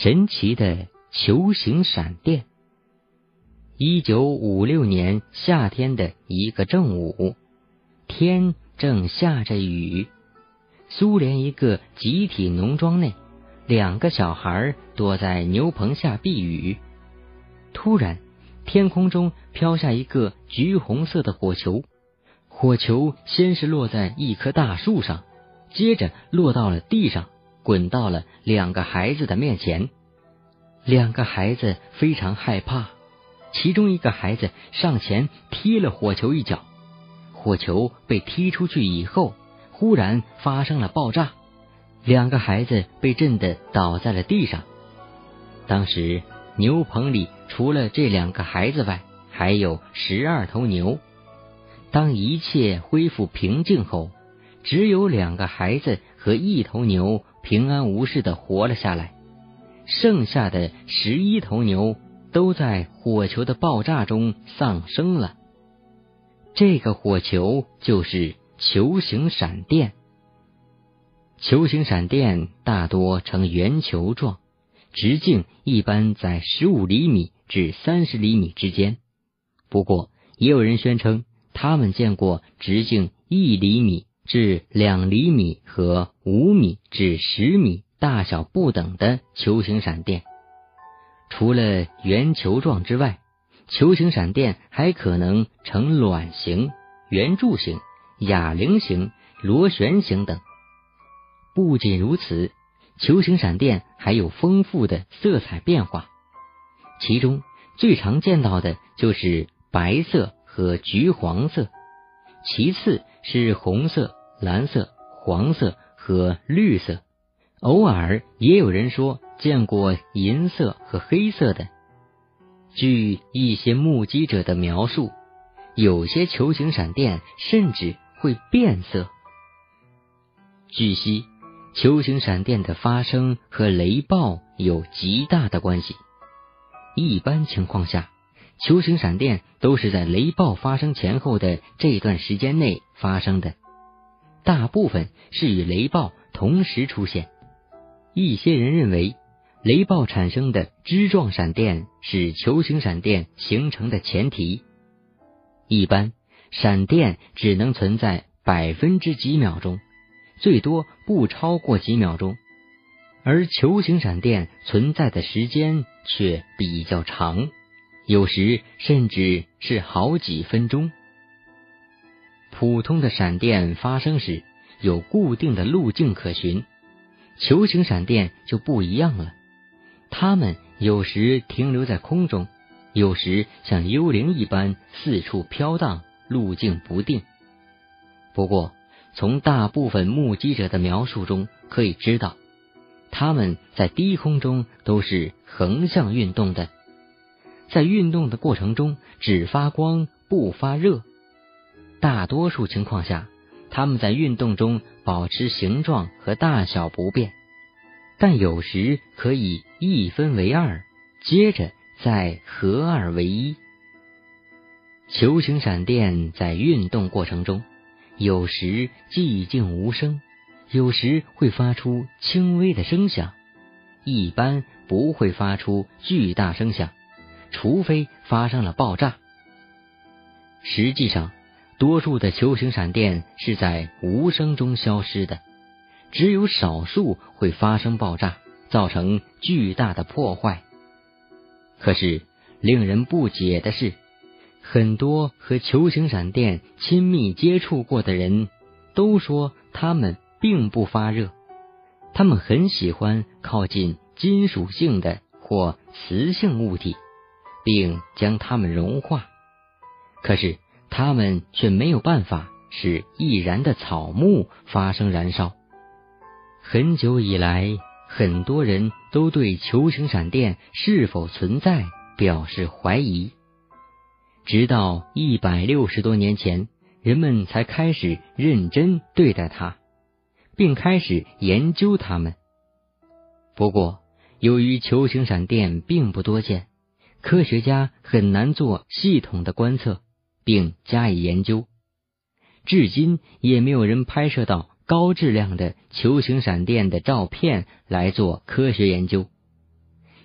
神奇的球形闪电。一九五六年夏天的一个正午，天正下着雨。苏联一个集体农庄内，两个小孩躲在牛棚下避雨。突然，天空中飘下一个橘红色的火球，火球先是落在一棵大树上，接着落到了地上。滚到了两个孩子的面前，两个孩子非常害怕。其中一个孩子上前踢了火球一脚，火球被踢出去以后，忽然发生了爆炸，两个孩子被震得倒在了地上。当时牛棚里除了这两个孩子外，还有十二头牛。当一切恢复平静后，只有两个孩子和一头牛。平安无事的活了下来，剩下的十一头牛都在火球的爆炸中丧生了。这个火球就是球形闪电。球形闪电大多呈圆球状，直径一般在十五厘米至三十厘米之间。不过，也有人宣称他们见过直径一厘米。至两厘米和五米至十米大小不等的球形闪电，除了圆球状之外，球形闪电还可能呈卵形、圆柱形、哑铃形、螺旋形等。不仅如此，球形闪电还有丰富的色彩变化，其中最常见到的就是白色和橘黄色，其次。是红色、蓝色、黄色和绿色，偶尔也有人说见过银色和黑色的。据一些目击者的描述，有些球形闪电甚至会变色。据悉，球形闪电的发生和雷暴有极大的关系。一般情况下。球形闪电都是在雷暴发生前后的这段时间内发生的，大部分是与雷暴同时出现。一些人认为，雷暴产生的枝状闪电是球形闪电形成的前提。一般，闪电只能存在百分之几秒钟，最多不超过几秒钟，而球形闪电存在的时间却比较长。有时甚至是好几分钟。普通的闪电发生时有固定的路径可循，球形闪电就不一样了。它们有时停留在空中，有时像幽灵一般四处飘荡，路径不定。不过，从大部分目击者的描述中可以知道，它们在低空中都是横向运动的。在运动的过程中，只发光不发热。大多数情况下，它们在运动中保持形状和大小不变，但有时可以一分为二，接着再合二为一。球形闪电在运动过程中，有时寂静无声，有时会发出轻微的声响，一般不会发出巨大声响。除非发生了爆炸。实际上，多数的球形闪电是在无声中消失的，只有少数会发生爆炸，造成巨大的破坏。可是，令人不解的是，很多和球形闪电亲密接触过的人都说，它们并不发热，他们很喜欢靠近金属性的或磁性物体。并将它们融化，可是它们却没有办法使易燃的草木发生燃烧。很久以来，很多人都对球形闪电是否存在表示怀疑，直到一百六十多年前，人们才开始认真对待它，并开始研究它们。不过，由于球形闪电并不多见。科学家很难做系统的观测，并加以研究。至今也没有人拍摄到高质量的球形闪电的照片来做科学研究。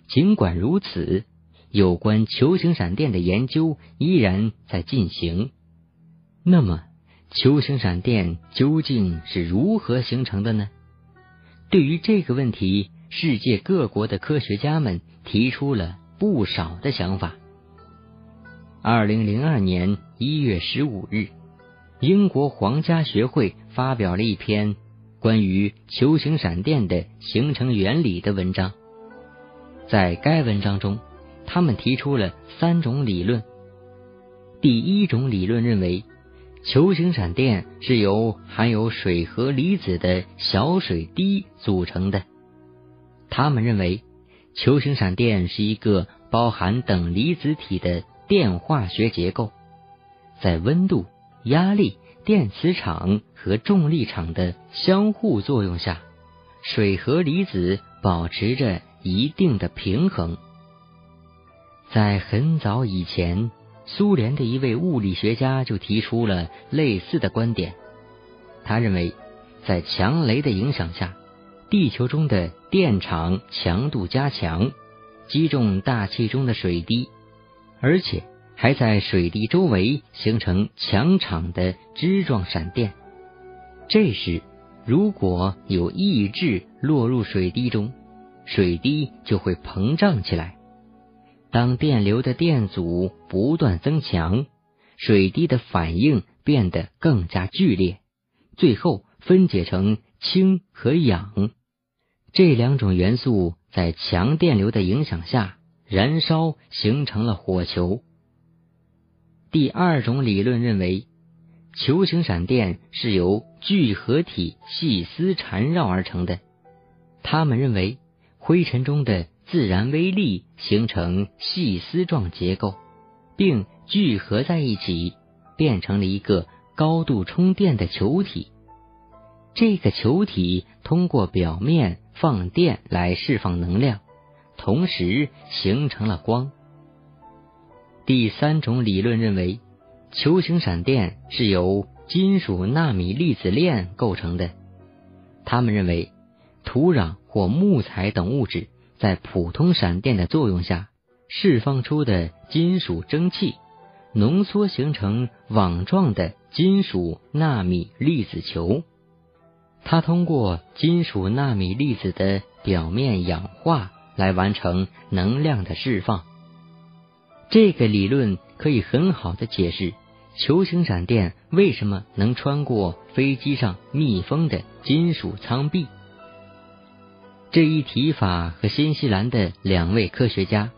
尽管如此，有关球形闪电的研究依然在进行。那么，球形闪电究竟是如何形成的呢？对于这个问题，世界各国的科学家们提出了不少的想法。二零零二年一月十五日，英国皇家学会发表了一篇关于球形闪电的形成原理的文章。在该文章中，他们提出了三种理论。第一种理论认为，球形闪电是由含有水和离子的小水滴组成的。他们认为，球形闪电是一个包含等离子体的。电化学结构在温度、压力、电磁场和重力场的相互作用下，水和离子保持着一定的平衡。在很早以前，苏联的一位物理学家就提出了类似的观点。他认为，在强雷的影响下，地球中的电场强度加强，击中大气中的水滴。而且还在水滴周围形成强场的枝状闪电。这时，如果有异质落入水滴中，水滴就会膨胀起来。当电流的电阻不断增强，水滴的反应变得更加剧烈，最后分解成氢和氧这两种元素，在强电流的影响下。燃烧形成了火球。第二种理论认为，球形闪电是由聚合体细丝缠绕而成的。他们认为，灰尘中的自然微粒形成细丝状结构，并聚合在一起，变成了一个高度充电的球体。这个球体通过表面放电来释放能量。同时形成了光。第三种理论认为，球形闪电是由金属纳米粒子链构成的。他们认为，土壤或木材等物质在普通闪电的作用下释放出的金属蒸汽，浓缩形成网状的金属纳米粒子球。它通过金属纳米粒子的表面氧化。来完成能量的释放。这个理论可以很好的解释球形闪电为什么能穿过飞机上密封的金属舱壁。这一提法和新西兰的两位科学家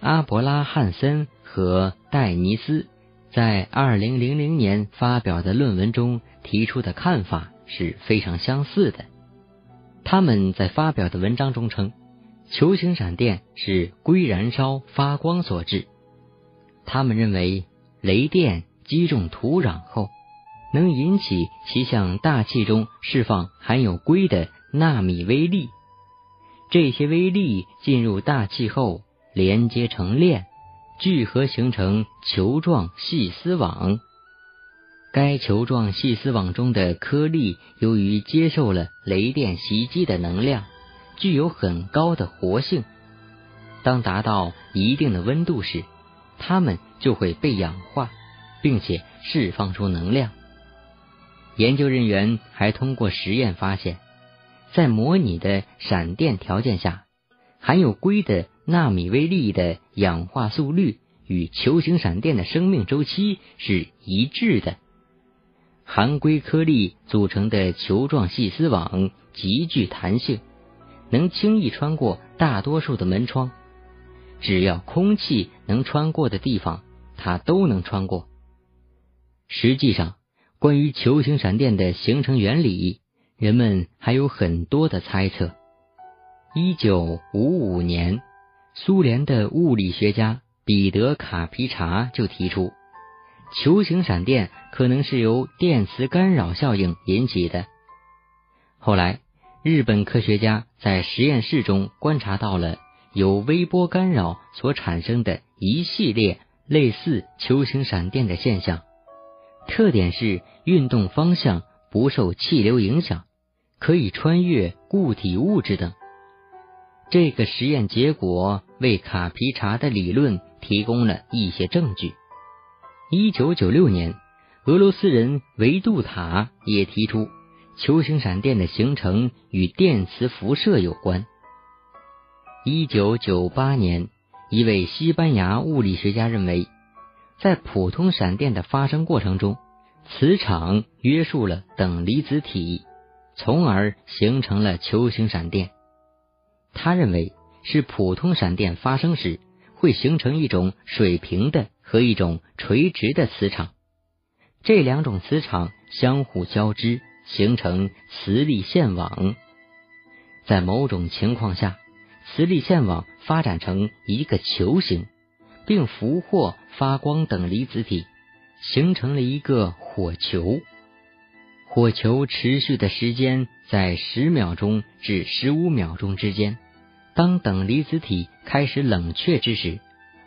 阿伯拉汉森和戴尼斯在二零零零年发表的论文中提出的看法是非常相似的。他们在发表的文章中称。球形闪电是硅燃烧发光所致。他们认为，雷电击中土壤后，能引起其向大气中释放含有硅的纳米微粒。这些微粒进入大气后，连接成链，聚合形成球状细丝网。该球状细丝网中的颗粒，由于接受了雷电袭击的能量。具有很高的活性，当达到一定的温度时，它们就会被氧化，并且释放出能量。研究人员还通过实验发现，在模拟的闪电条件下，含有硅的纳米微粒的氧化速率与球形闪电的生命周期是一致的。含硅颗粒组成的球状细丝网极具弹性。能轻易穿过大多数的门窗，只要空气能穿过的地方，它都能穿过。实际上，关于球形闪电的形成原理，人们还有很多的猜测。一九五五年，苏联的物理学家彼得卡皮查就提出，球形闪电可能是由电磁干扰效应引起的。后来。日本科学家在实验室中观察到了由微波干扰所产生的一系列类似球形闪电的现象，特点是运动方向不受气流影响，可以穿越固体物质等。这个实验结果为卡皮查的理论提供了一些证据。一九九六年，俄罗斯人维杜塔也提出，球形闪电的形成与电磁辐射有关。一九九八年，一位西班牙物理学家认为，在普通闪电的发生过程中，磁场约束了等离子体，从而形成了球形闪电。他认为是普通闪电发生时会形成一种水平的和一种垂直的磁场，这两种磁场相互交织，形成磁力线网。在某种情况下。磁力线网发展成一个球形，并俘获发光等离子体，形成了一个火球。火球持续的时间在十秒钟至十五秒钟之间。当等离子体开始冷却之时，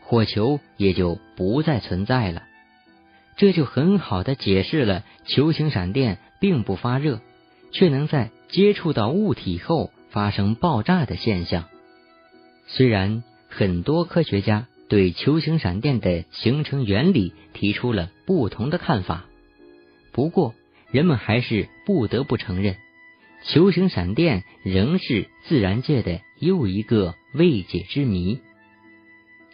火球也就不再存在了。这就很好的解释了球形闪电并不发热，却能在接触到物体后发生爆炸的现象。虽然很多科学家对球形闪电的形成原理提出了不同的看法，不过人们还是不得不承认，球形闪电仍是自然界的又一个未解之谜。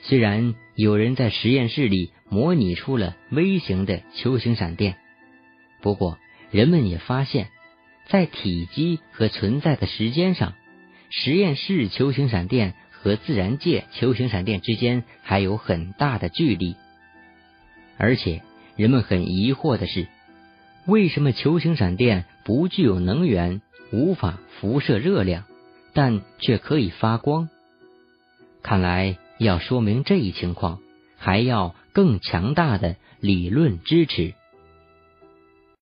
虽然有人在实验室里模拟出了微型的球形闪电，不过人们也发现，在体积和存在的时间上，实验室球形闪电。和自然界球形闪电之间还有很大的距离，而且人们很疑惑的是，为什么球形闪电不具有能源，无法辐射热量，但却可以发光？看来要说明这一情况，还要更强大的理论支持。